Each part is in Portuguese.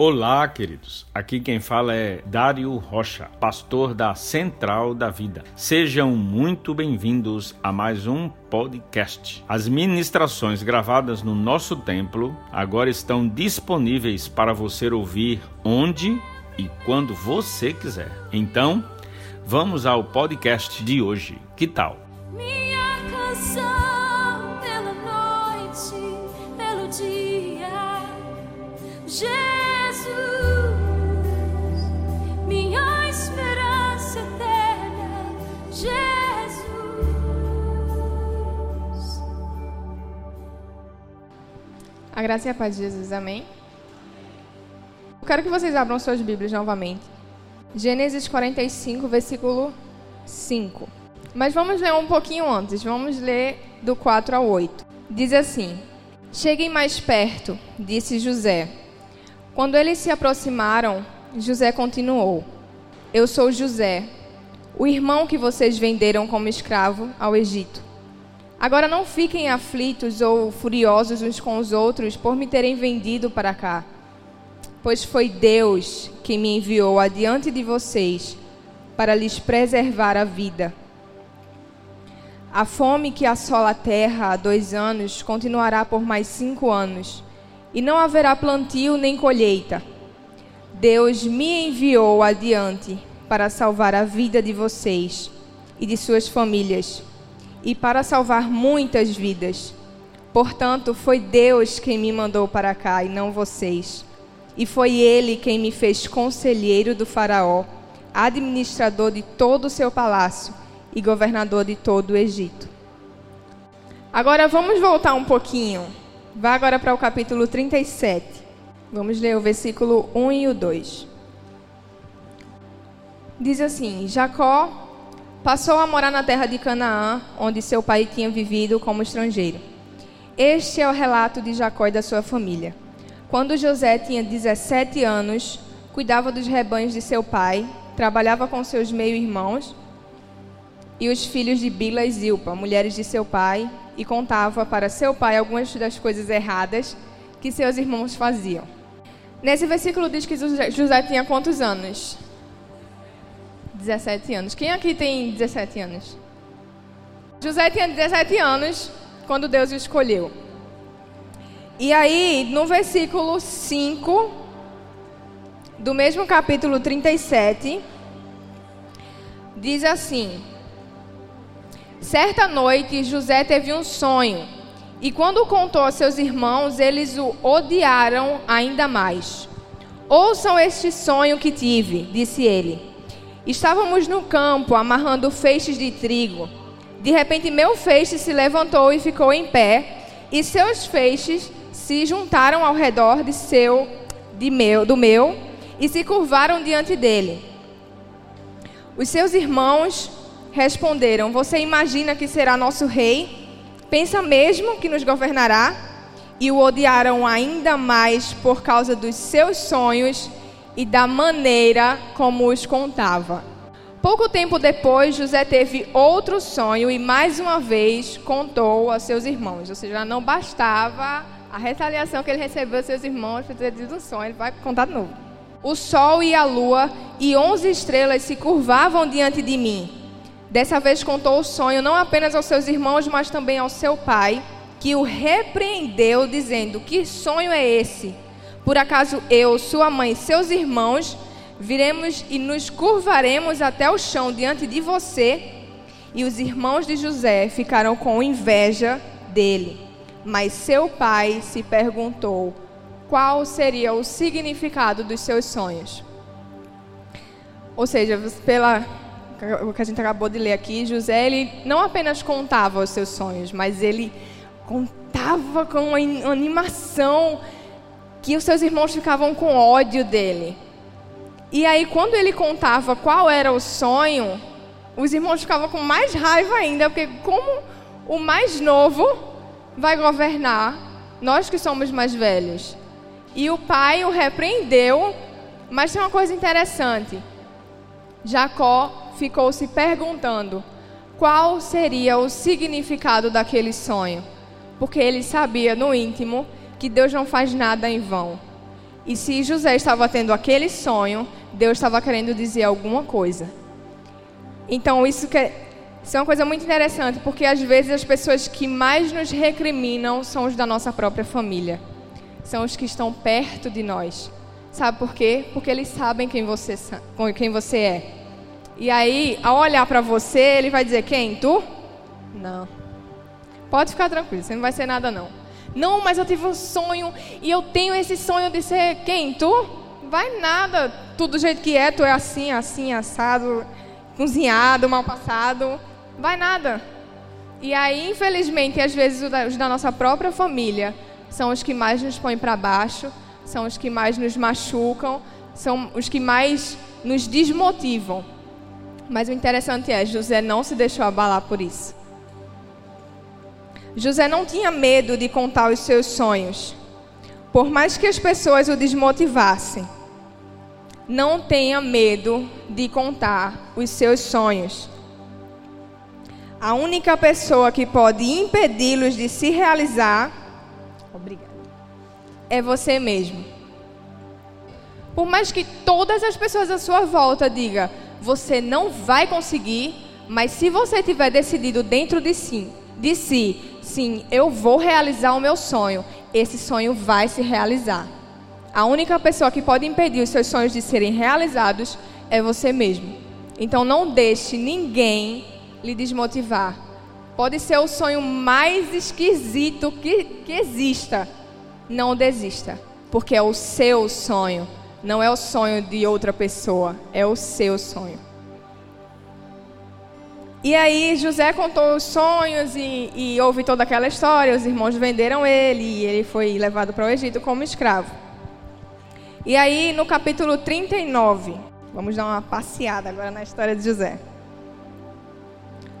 Olá, queridos. Aqui quem fala é Dário Rocha, pastor da Central da Vida. Sejam muito bem-vindos a mais um podcast. As ministrações gravadas no nosso templo agora estão disponíveis para você ouvir onde e quando você quiser. Então, vamos ao podcast de hoje. Que tal? A graça e a paz de Jesus, amém? Eu quero que vocês abram suas Bíblias novamente. Gênesis 45, versículo 5. Mas vamos ler um pouquinho antes, vamos ler do 4 ao 8. Diz assim: Cheguem mais perto, disse José. Quando eles se aproximaram, José continuou: Eu sou José, o irmão que vocês venderam como escravo ao Egito. Agora não fiquem aflitos ou furiosos uns com os outros por me terem vendido para cá, pois foi Deus quem me enviou adiante de vocês para lhes preservar a vida. A fome que assola a terra há dois anos continuará por mais cinco anos, e não haverá plantio nem colheita. Deus me enviou adiante para salvar a vida de vocês e de suas famílias, e para salvar muitas vidas. Portanto, foi Deus quem me mandou para cá e não vocês. E foi Ele quem me fez conselheiro do Faraó, administrador de todo o seu palácio e governador de todo o Egito. Agora vamos voltar um pouquinho. Vá agora para o capítulo 37. Vamos ler o versículo 1 e o 2. Diz assim: Jacó passou a morar na terra de Canaã, onde seu pai tinha vivido como estrangeiro. Este é o relato de Jacó e da sua família. Quando José tinha 17 anos, cuidava dos rebanhos de seu pai, trabalhava com seus meio-irmãos e os filhos de Bila e Zilpa, mulheres de seu pai, e contava para seu pai algumas das coisas erradas que seus irmãos faziam. Nesse versículo diz que José tinha quantos anos? 17 anos. Quem aqui tem 17 anos? José tinha 17 anos quando Deus o escolheu. E aí, no versículo 5 do mesmo capítulo 37, diz assim: Certa noite, José teve um sonho, e quando contou a seus irmãos, eles o odiaram ainda mais. Ouçam este sonho que tive, disse ele. Estávamos no campo amarrando feixes de trigo. De repente, meu feixe se levantou e ficou em pé, e seus feixes se juntaram ao redor de seu, de meu, do meu, e se curvaram diante dele. Os seus irmãos responderam: Você imagina que será nosso rei? Pensa mesmo que nos governará? E o odiaram ainda mais por causa dos seus sonhos e da maneira como os contava. Pouco tempo depois, José teve outro sonho e mais uma vez contou a seus irmãos. Ou seja, não bastava a retaliação que ele recebeu dos seus irmãos por ter tido um sonho, ele vai contar de novo. O sol e a lua e onze estrelas se curvavam diante de mim. Dessa vez contou o sonho não apenas aos seus irmãos, mas também ao seu pai, que o repreendeu, dizendo: Que sonho é esse? Por acaso eu, sua mãe seus irmãos viremos e nos curvaremos até o chão diante de você? E os irmãos de José ficaram com inveja dele. Mas seu pai se perguntou qual seria o significado dos seus sonhos. Ou seja, pela o que a gente acabou de ler aqui, José ele não apenas contava os seus sonhos, mas ele contava com uma animação que os seus irmãos ficavam com ódio dele. E aí, quando ele contava qual era o sonho, os irmãos ficavam com mais raiva ainda, porque como o mais novo vai governar, nós que somos mais velhos. E o pai o repreendeu, mas tem uma coisa interessante. Jacó ficou se perguntando qual seria o significado daquele sonho, porque ele sabia no íntimo que Deus não faz nada em vão. E se José estava tendo aquele sonho, Deus estava querendo dizer alguma coisa. Então, isso, que é, isso é uma coisa muito interessante, porque às vezes as pessoas que mais nos recriminam são os da nossa própria família. São os que estão perto de nós. Sabe por quê? Porque eles sabem quem você, quem você é. E aí, ao olhar para você, ele vai dizer: Quem? Tu? Não. Pode ficar tranquilo, você não vai ser nada, não. Não, mas eu tive um sonho e eu tenho esse sonho de ser quem? Tu? Vai nada. Tudo do jeito que é, tu é assim, assim, assado, cozinhado, mal passado. Vai nada. E aí, infelizmente, às vezes os da nossa própria família são os que mais nos põem para baixo, são os que mais nos machucam, são os que mais nos desmotivam. Mas o interessante é, José não se deixou abalar por isso. José não tinha medo de contar os seus sonhos. Por mais que as pessoas o desmotivassem, não tenha medo de contar os seus sonhos. A única pessoa que pode impedi-los de se realizar obrigada, é você mesmo. Por mais que todas as pessoas à sua volta digam, você não vai conseguir, mas se você tiver decidido dentro de si, si, sim, eu vou realizar o meu sonho, esse sonho vai se realizar. A única pessoa que pode impedir os seus sonhos de serem realizados é você mesmo. Então não deixe ninguém lhe desmotivar. Pode ser o sonho mais esquisito que, que exista. Não desista, porque é o seu sonho. Não é o sonho de outra pessoa, é o seu sonho. E aí José contou os sonhos e, e houve toda aquela história. Os irmãos venderam ele e ele foi levado para o Egito como escravo. E aí no capítulo 39, vamos dar uma passeada agora na história de José.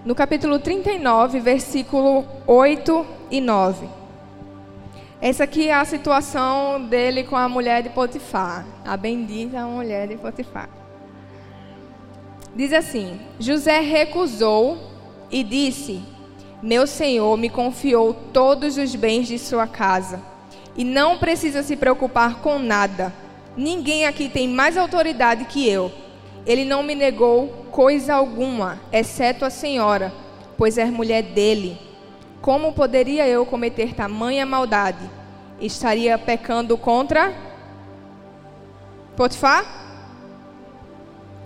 No capítulo 39, versículo 8 e 9. Essa aqui é a situação dele com a mulher de Potifar, a bendita mulher de Potifar. Diz assim: José recusou e disse: Meu senhor me confiou todos os bens de sua casa e não precisa se preocupar com nada. Ninguém aqui tem mais autoridade que eu. Ele não me negou coisa alguma, exceto a senhora, pois é mulher dele. Como poderia eu cometer tamanha maldade? Estaria pecando contra Potifar?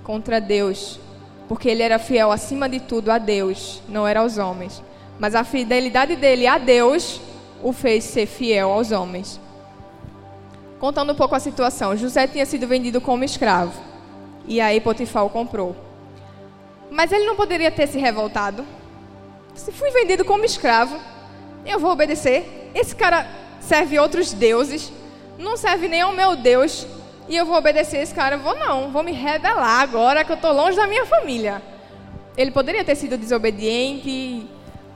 Contra Deus. Porque ele era fiel acima de tudo a Deus, não era aos homens. Mas a fidelidade dele a Deus o fez ser fiel aos homens. Contando um pouco a situação, José tinha sido vendido como escravo. E aí Potifar o comprou. Mas ele não poderia ter se revoltado. Se fui vendido como escravo, eu vou obedecer. Esse cara serve outros deuses, não serve nem ao meu Deus, e eu vou obedecer esse cara. Vou não, vou me rebelar agora que eu estou longe da minha família. Ele poderia ter sido desobediente,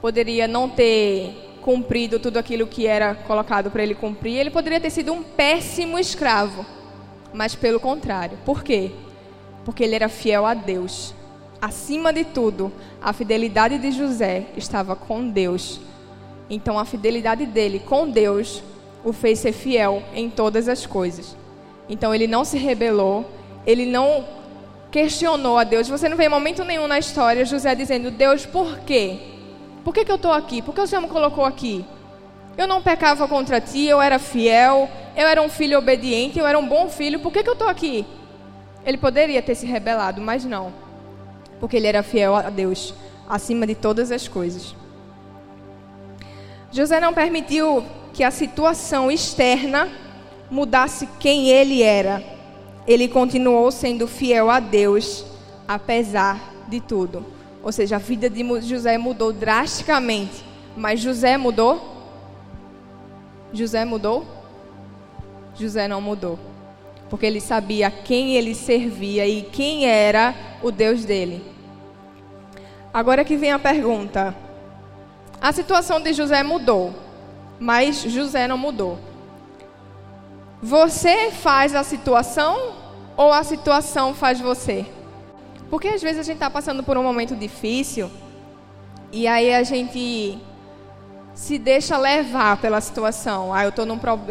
poderia não ter cumprido tudo aquilo que era colocado para ele cumprir. Ele poderia ter sido um péssimo escravo, mas pelo contrário. Por quê? Porque ele era fiel a Deus. Acima de tudo, a fidelidade de José estava com Deus. Então, a fidelidade dele com Deus o fez ser fiel em todas as coisas. Então, ele não se rebelou, ele não questionou a Deus. Você não vê momento nenhum na história José dizendo: Deus, por quê? Por que, que eu estou aqui? Por que o Senhor me colocou aqui? Eu não pecava contra ti, eu era fiel, eu era um filho obediente, eu era um bom filho, por que, que eu estou aqui? Ele poderia ter se rebelado, mas não porque ele era fiel a Deus acima de todas as coisas. José não permitiu que a situação externa mudasse quem ele era. Ele continuou sendo fiel a Deus, apesar de tudo. Ou seja, a vida de José mudou drasticamente. Mas José mudou? José mudou? José não mudou porque ele sabia quem ele servia e quem era o Deus dele. Agora que vem a pergunta: a situação de José mudou, mas José não mudou. Você faz a situação ou a situação faz você? Porque às vezes a gente está passando por um momento difícil e aí a gente se deixa levar pela situação. Ah, eu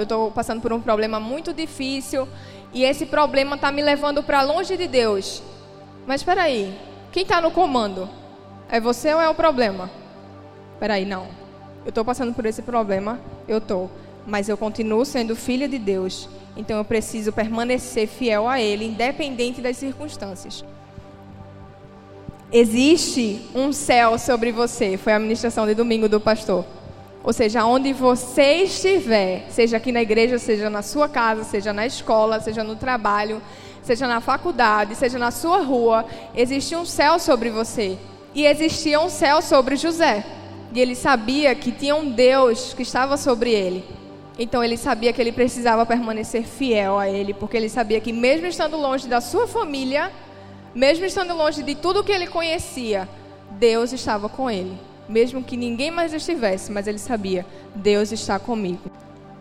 estou passando por um problema muito difícil e esse problema está me levando para longe de Deus. Mas espera aí, quem está no comando? É você ou é o problema? Espera aí, não. Eu estou passando por esse problema, eu estou. Mas eu continuo sendo filha de Deus. Então eu preciso permanecer fiel a Ele, independente das circunstâncias. Existe um céu sobre você. Foi a ministração de domingo do pastor. Ou seja, onde você estiver, seja aqui na igreja, seja na sua casa, seja na escola, seja no trabalho, seja na faculdade, seja na sua rua, existe um céu sobre você. E existia um céu sobre José. E ele sabia que tinha um Deus que estava sobre ele. Então ele sabia que ele precisava permanecer fiel a ele, porque ele sabia que mesmo estando longe da sua família, mesmo estando longe de tudo que ele conhecia, Deus estava com ele mesmo que ninguém mais estivesse, mas ele sabia: Deus está comigo.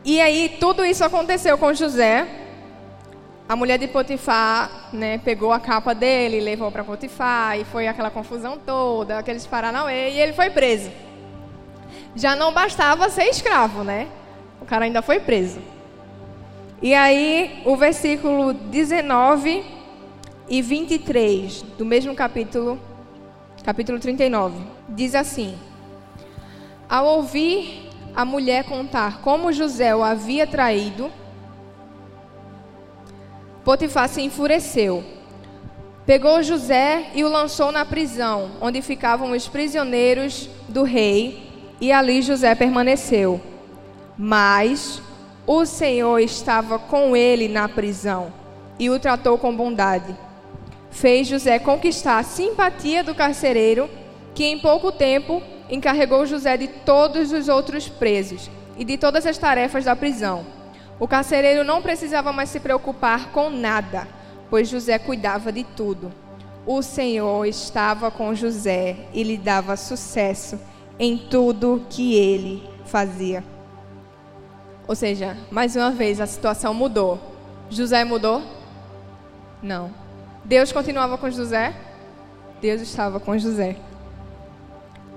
E aí tudo isso aconteceu com José. A mulher de Potifar, né, pegou a capa dele, levou para Potifar e foi aquela confusão toda, aqueles paranauê e ele foi preso. Já não bastava ser escravo, né? O cara ainda foi preso. E aí o versículo 19 e 23 do mesmo capítulo capítulo 39, diz assim: Ao ouvir a mulher contar como José o havia traído, Potifar se enfureceu. Pegou José e o lançou na prisão, onde ficavam os prisioneiros do rei, e ali José permaneceu. Mas o Senhor estava com ele na prisão e o tratou com bondade fez José conquistar a simpatia do carcereiro, que em pouco tempo encarregou José de todos os outros presos e de todas as tarefas da prisão. O carcereiro não precisava mais se preocupar com nada, pois José cuidava de tudo. O Senhor estava com José e lhe dava sucesso em tudo que ele fazia. Ou seja, mais uma vez a situação mudou. José mudou? Não. Deus continuava com José? Deus estava com José.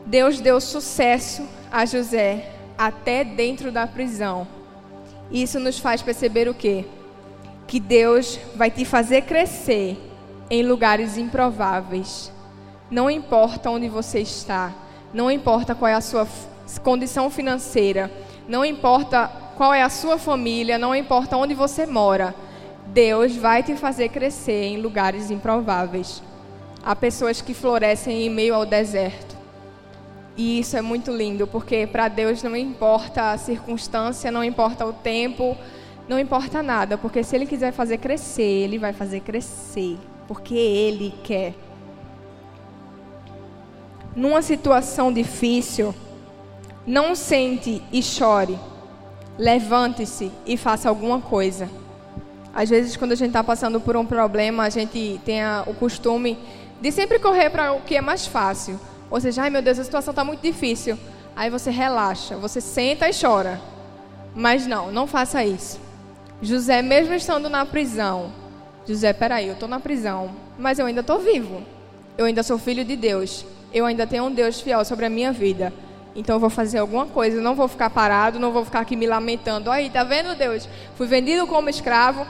Deus deu sucesso a José até dentro da prisão. Isso nos faz perceber o quê? Que Deus vai te fazer crescer em lugares improváveis. Não importa onde você está, não importa qual é a sua condição financeira, não importa qual é a sua família, não importa onde você mora. Deus vai te fazer crescer em lugares improváveis. Há pessoas que florescem em meio ao deserto. E isso é muito lindo, porque para Deus não importa a circunstância, não importa o tempo, não importa nada, porque se Ele quiser fazer crescer, Ele vai fazer crescer, porque Ele quer. Numa situação difícil, não sente e chore. Levante-se e faça alguma coisa. Às vezes, quando a gente está passando por um problema, a gente tem a, o costume de sempre correr para o que é mais fácil. Ou seja, ai meu Deus, a situação está muito difícil. Aí você relaxa, você senta e chora. Mas não, não faça isso. José, mesmo estando na prisão, José, peraí, eu estou na prisão, mas eu ainda estou vivo. Eu ainda sou filho de Deus. Eu ainda tenho um Deus fiel sobre a minha vida. Então eu vou fazer alguma coisa, não vou ficar parado, não vou ficar aqui me lamentando. Aí, tá vendo, Deus? Fui vendido como escravo,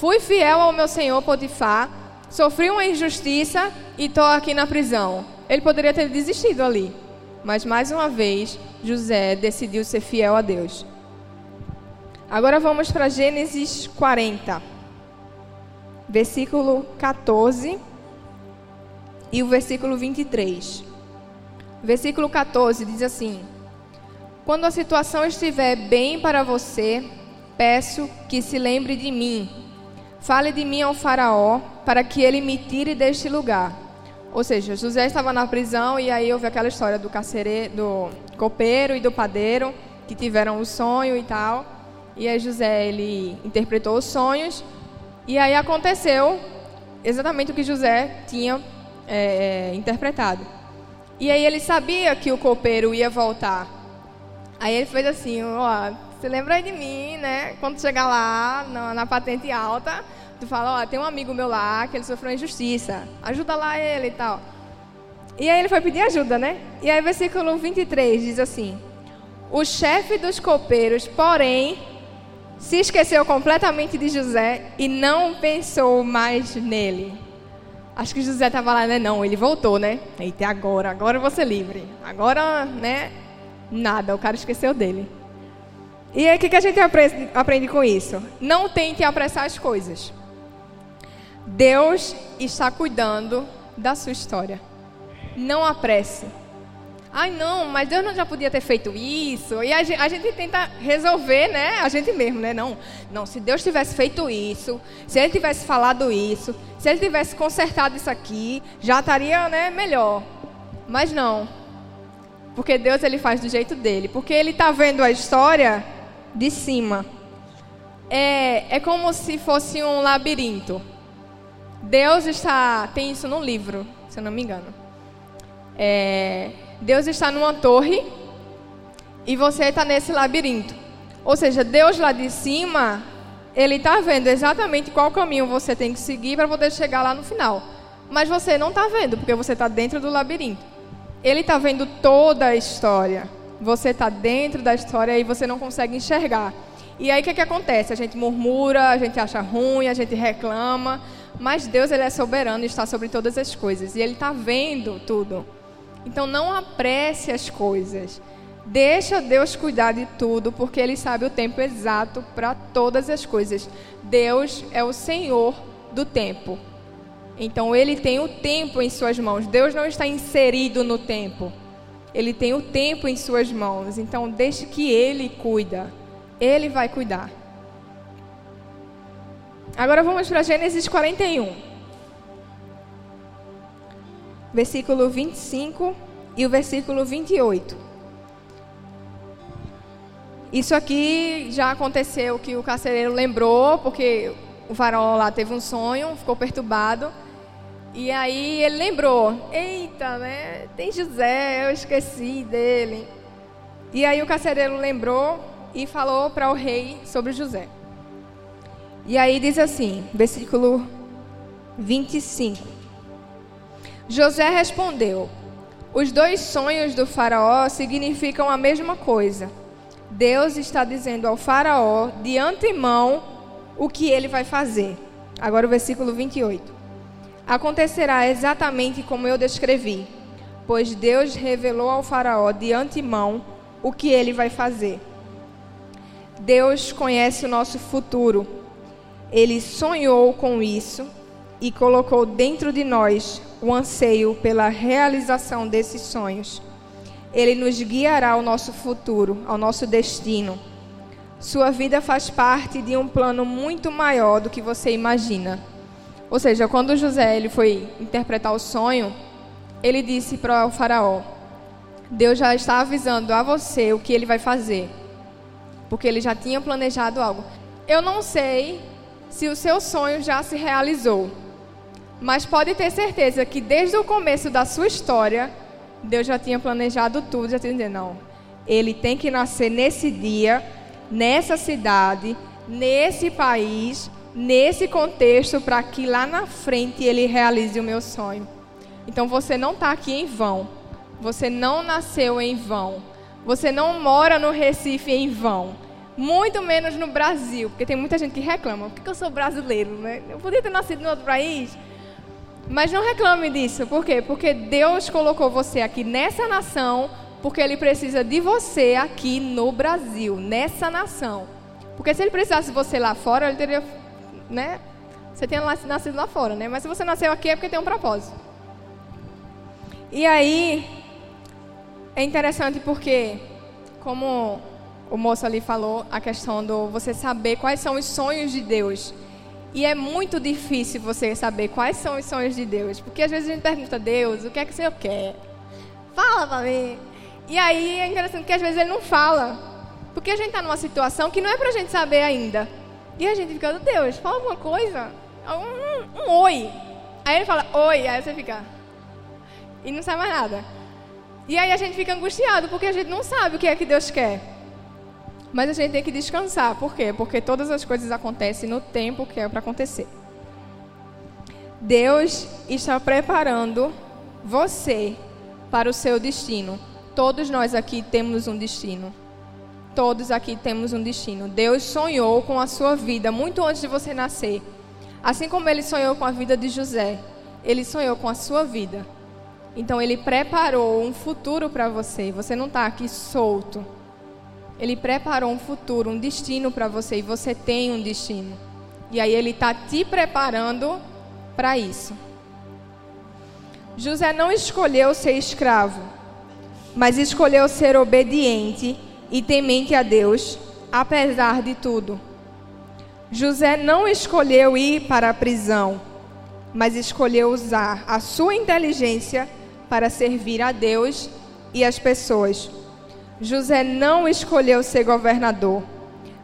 Fui fiel ao meu senhor Potifar, sofri uma injustiça e estou aqui na prisão. Ele poderia ter desistido ali, mas mais uma vez José decidiu ser fiel a Deus. Agora vamos para Gênesis 40, versículo 14 e o versículo 23. Versículo 14 diz assim: Quando a situação estiver bem para você, peço que se lembre de mim Fale de mim ao Faraó, para que ele me tire deste lugar. Ou seja, José estava na prisão e aí houve aquela história do carcereiro, do copeiro e do padeiro que tiveram o sonho e tal. E aí José ele interpretou os sonhos e aí aconteceu exatamente o que José tinha é, interpretado. E aí ele sabia que o copeiro ia voltar. Aí ele fez assim, ó, você lembra aí de mim, né? Quando chegar lá na, na patente alta, tu fala, ó, tem um amigo meu lá que ele sofreu injustiça, ajuda lá ele e tal. E aí ele foi pedir ajuda, né? E aí versículo 23 diz assim: O chefe dos copeiros, porém, se esqueceu completamente de José e não pensou mais nele. Acho que José estava lá, né? Não, ele voltou, né? Eita, agora, agora eu vou ser livre. Agora, né? Nada, o cara esqueceu dele. E aí, o que, que a gente aprende, aprende com isso? Não tente apressar as coisas. Deus está cuidando da sua história. Não apresse. Ai, não, mas Deus não já podia ter feito isso. E a gente, a gente, tenta resolver, né? A gente mesmo, né? Não, não, se Deus tivesse feito isso, se Ele tivesse falado isso, se Ele tivesse consertado isso aqui, já estaria, né, melhor. Mas não. Porque Deus, Ele faz do jeito dele. Porque Ele está vendo a história de cima. É, é como se fosse um labirinto. Deus está. Tem isso no livro, se eu não me engano. É, Deus está numa torre e você está nesse labirinto. Ou seja, Deus lá de cima, Ele está vendo exatamente qual caminho você tem que seguir para poder chegar lá no final. Mas você não está vendo, porque você está dentro do labirinto. Ele está vendo toda a história. Você está dentro da história e você não consegue enxergar. E aí o que, que acontece? A gente murmura, a gente acha ruim, a gente reclama. Mas Deus ele é soberano e está sobre todas as coisas. E Ele está vendo tudo. Então não apresse as coisas. Deixa Deus cuidar de tudo, porque Ele sabe o tempo exato para todas as coisas. Deus é o Senhor do tempo. Então Ele tem o tempo em suas mãos. Deus não está inserido no tempo. Ele tem o tempo em suas mãos. Então deixe que Ele cuida. Ele vai cuidar. Agora vamos para Gênesis 41. Versículo 25 e o versículo 28. Isso aqui já aconteceu que o carcereiro lembrou, porque o faraó lá teve um sonho, ficou perturbado. E aí ele lembrou: Eita, né? Tem José, eu esqueci dele. E aí o carcereiro lembrou e falou para o rei sobre José. E aí diz assim, versículo 25. José respondeu: Os dois sonhos do Faraó significam a mesma coisa. Deus está dizendo ao Faraó de antemão o que ele vai fazer. Agora o versículo 28. Acontecerá exatamente como eu descrevi, pois Deus revelou ao Faraó de antemão o que ele vai fazer. Deus conhece o nosso futuro. Ele sonhou com isso e colocou dentro de nós o anseio pela realização desses sonhos. Ele nos guiará ao nosso futuro, ao nosso destino. Sua vida faz parte de um plano muito maior do que você imagina. Ou seja, quando José ele foi interpretar o sonho, ele disse para o faraó: Deus já está avisando a você o que ele vai fazer, porque ele já tinha planejado algo. Eu não sei se o seu sonho já se realizou, mas pode ter certeza que desde o começo da sua história, Deus já tinha planejado tudo, já tinha dizendo, não, ele tem que nascer nesse dia, nessa cidade, nesse país, nesse contexto para que lá na frente ele realize o meu sonho. Então você não está aqui em vão. Você não nasceu em vão. Você não mora no Recife em vão. Muito menos no Brasil, porque tem muita gente que reclama. Por que eu sou brasileiro? Né? Eu podia ter nascido em outro país. Mas não reclame disso. Por quê? Porque Deus colocou você aqui nessa nação, porque Ele precisa de você aqui no Brasil, nessa nação. Porque se Ele precisasse de você lá fora, Ele teria né? Você tenha nascido lá fora, né? Mas se você nasceu aqui é porque tem um propósito. E aí é interessante porque, como o moço ali falou, a questão do você saber quais são os sonhos de Deus. E é muito difícil você saber quais são os sonhos de Deus. Porque às vezes a gente pergunta a Deus, o que é que o Senhor quer? Fala pra mim. E aí é interessante que às vezes ele não fala. Porque a gente está numa situação que não é pra gente saber ainda. E a gente fica, Deus, fala alguma coisa. Um, um, oi. Aí ele fala, oi. Aí você fica. E não sai mais nada. E aí a gente fica angustiado, porque a gente não sabe o que é que Deus quer. Mas a gente tem que descansar. Por quê? Porque todas as coisas acontecem no tempo que é para acontecer. Deus está preparando você para o seu destino. Todos nós aqui temos um destino. Todos aqui temos um destino. Deus sonhou com a sua vida muito antes de você nascer. Assim como ele sonhou com a vida de José, ele sonhou com a sua vida. Então ele preparou um futuro para você. Você não está aqui solto. Ele preparou um futuro, um destino para você e você tem um destino. E aí ele está te preparando para isso. José não escolheu ser escravo, mas escolheu ser obediente e temente a Deus, apesar de tudo. José não escolheu ir para a prisão, mas escolheu usar a sua inteligência para servir a Deus e as pessoas. José não escolheu ser governador,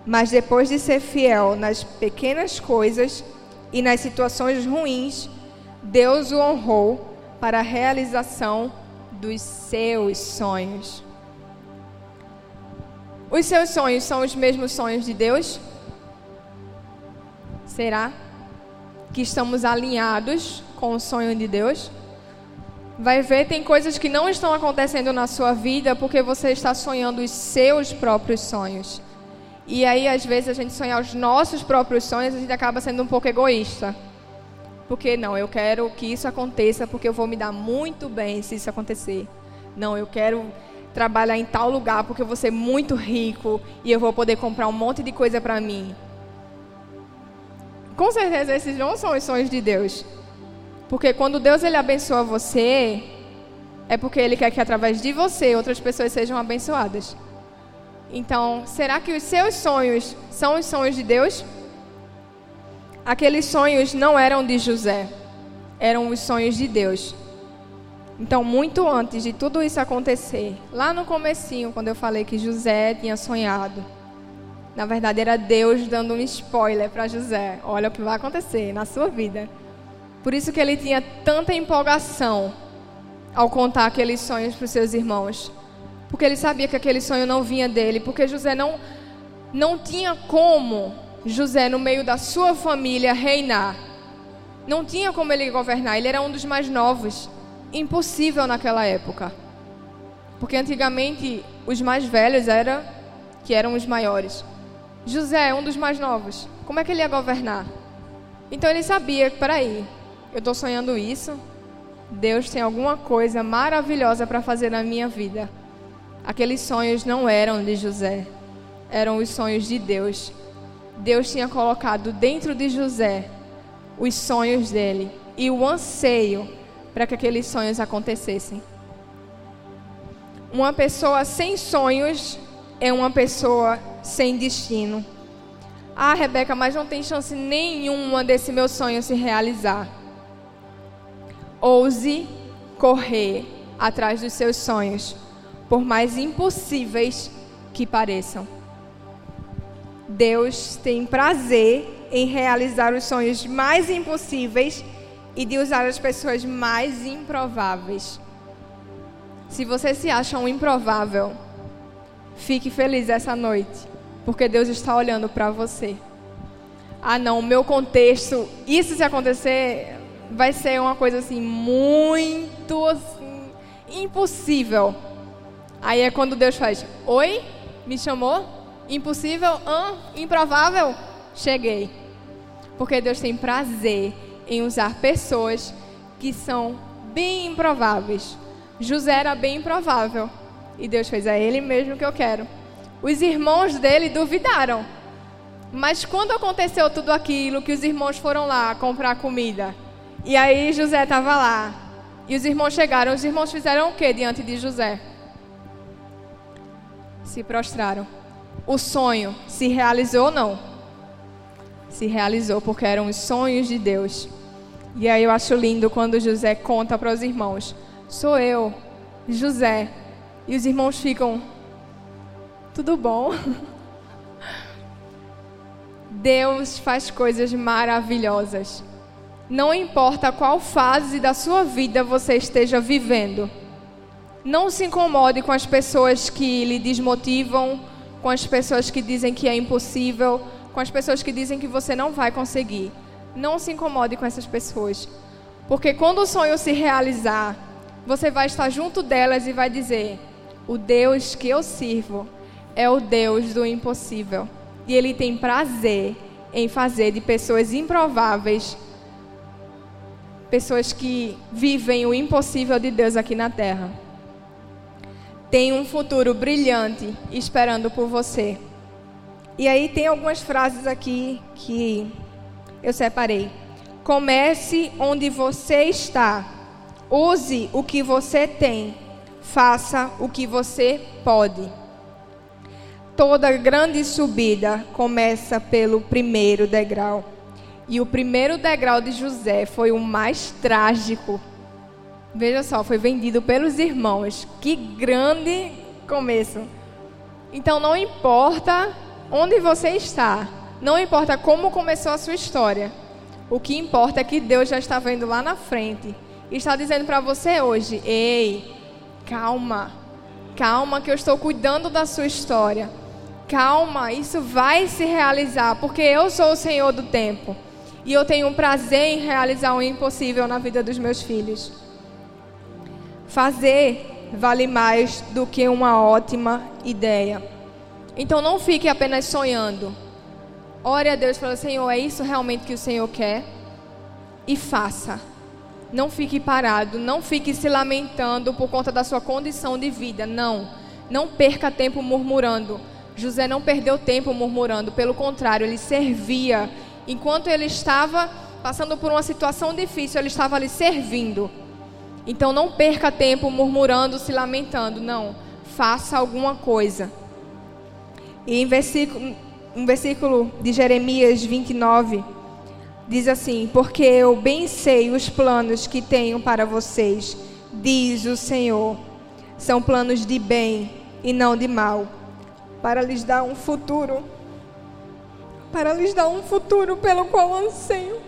mas depois de ser fiel nas pequenas coisas e nas situações ruins, Deus o honrou para a realização dos seus sonhos. Os seus sonhos são os mesmos sonhos de Deus? Será que estamos alinhados com o sonho de Deus? Vai ver, tem coisas que não estão acontecendo na sua vida porque você está sonhando os seus próprios sonhos. E aí, às vezes, a gente sonhar os nossos próprios sonhos, a gente acaba sendo um pouco egoísta. Porque, não, eu quero que isso aconteça porque eu vou me dar muito bem se isso acontecer. Não, eu quero trabalhar em tal lugar porque eu vou ser muito rico e eu vou poder comprar um monte de coisa para mim. Com certeza, esses não são os sonhos de Deus. Porque quando Deus ele abençoa você, é porque ele quer que através de você outras pessoas sejam abençoadas. Então, será que os seus sonhos são os sonhos de Deus? Aqueles sonhos não eram de José, eram os sonhos de Deus. Então, muito antes de tudo isso acontecer, lá no comecinho, quando eu falei que José tinha sonhado, na verdade era Deus dando um spoiler para José. Olha o que vai acontecer na sua vida. Por isso que ele tinha tanta empolgação ao contar aqueles sonhos para os seus irmãos. Porque ele sabia que aquele sonho não vinha dele, porque José não não tinha como José no meio da sua família reinar. Não tinha como ele governar, ele era um dos mais novos. Impossível naquela época. Porque antigamente os mais velhos era que eram os maiores. José é um dos mais novos. Como é que ele ia governar? Então ele sabia, peraí, eu estou sonhando isso. Deus tem alguma coisa maravilhosa para fazer na minha vida. Aqueles sonhos não eram de José, eram os sonhos de Deus. Deus tinha colocado dentro de José os sonhos dele e o anseio para que aqueles sonhos acontecessem. Uma pessoa sem sonhos é uma pessoa sem destino. Ah, Rebeca, mas não tem chance nenhuma desse meu sonho se realizar. Ouse correr atrás dos seus sonhos, por mais impossíveis que pareçam. Deus tem prazer em realizar os sonhos mais impossíveis e de usar as pessoas mais improváveis. Se você se acha um improvável, fique feliz essa noite, porque Deus está olhando para você. Ah, não, o meu contexto, isso se acontecer, vai ser uma coisa assim muito assim impossível. Aí é quando Deus faz: "Oi? Me chamou? Impossível? Hã? Improvável? Cheguei." Porque Deus tem prazer em usar pessoas que são bem improváveis. José era bem improvável. E Deus fez a ele mesmo que eu quero. Os irmãos dele duvidaram. Mas quando aconteceu tudo aquilo, que os irmãos foram lá comprar comida, e aí José estava lá. E os irmãos chegaram. Os irmãos fizeram o que diante de José? Se prostraram. O sonho se realizou ou não? Se realizou porque eram os sonhos de Deus. E aí eu acho lindo quando José conta para os irmãos: Sou eu, José. E os irmãos ficam: Tudo bom? Deus faz coisas maravilhosas. Não importa qual fase da sua vida você esteja vivendo. Não se incomode com as pessoas que lhe desmotivam, com as pessoas que dizem que é impossível, com as pessoas que dizem que você não vai conseguir. Não se incomode com essas pessoas. Porque quando o sonho se realizar, você vai estar junto delas e vai dizer: O Deus que eu sirvo é o Deus do impossível. E Ele tem prazer em fazer de pessoas improváveis pessoas que vivem o impossível de Deus aqui na terra. Tem um futuro brilhante esperando por você. E aí tem algumas frases aqui que eu separei. Comece onde você está. Use o que você tem. Faça o que você pode. Toda grande subida começa pelo primeiro degrau. E o primeiro degrau de José foi o mais trágico. Veja só, foi vendido pelos irmãos. Que grande começo. Então não importa onde você está, não importa como começou a sua história. O que importa é que Deus já está vendo lá na frente e está dizendo para você hoje: "Ei, calma. Calma que eu estou cuidando da sua história. Calma, isso vai se realizar, porque eu sou o Senhor do tempo. E eu tenho um prazer em realizar o impossível na vida dos meus filhos. Fazer vale mais do que uma ótima ideia. Então não fique apenas sonhando. Ore a Deus e fale, Senhor, é isso realmente que o Senhor quer? E faça. Não fique parado, não fique se lamentando por conta da sua condição de vida. Não. Não perca tempo murmurando. José não perdeu tempo murmurando, pelo contrário, ele servia. Enquanto ele estava passando por uma situação difícil, ele estava ali servindo. Então não perca tempo murmurando, se lamentando. Não. Faça alguma coisa. E em versículo, um versículo de Jeremias 29, diz assim: Porque eu bem sei os planos que tenho para vocês, diz o Senhor. São planos de bem e não de mal para lhes dar um futuro, para lhes dar um futuro pelo qual anseio.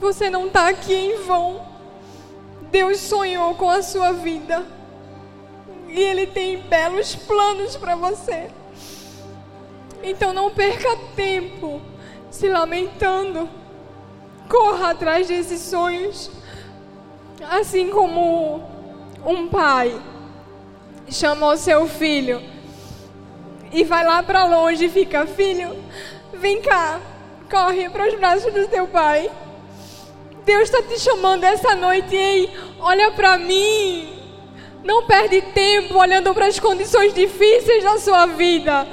Você não está aqui em vão. Deus sonhou com a sua vida e Ele tem belos planos para você. Então não perca tempo se lamentando. Corra atrás desses sonhos. Assim como um pai chamou seu filho e vai lá para longe e fica: Filho, vem cá, corre para os braços do teu pai. Deus está te chamando essa noite, ei, olha para mim. Não perde tempo olhando para as condições difíceis da sua vida.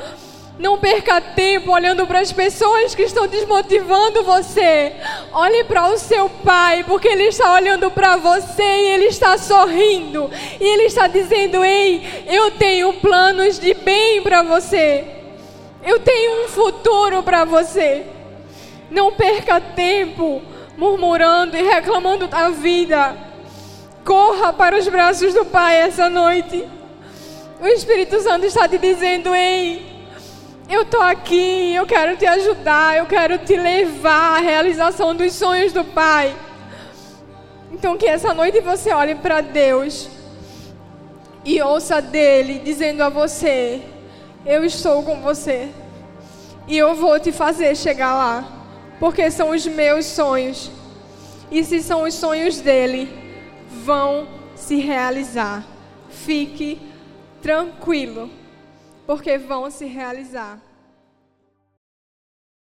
Não perca tempo olhando para as pessoas que estão desmotivando você. Olhe para o seu pai, porque ele está olhando para você e ele está sorrindo. E ele está dizendo: Ei, eu tenho planos de bem para você. Eu tenho um futuro para você. Não perca tempo murmurando e reclamando da vida. Corra para os braços do Pai essa noite. O Espírito Santo está te dizendo: Ei, eu estou aqui, eu quero te ajudar, eu quero te levar à realização dos sonhos do Pai. Então, que essa noite você olhe para Deus e ouça dele dizendo a você: Eu estou com você e eu vou te fazer chegar lá, porque são os meus sonhos. E se são os sonhos dele, vão se realizar. Fique tranquilo porque vão se realizar.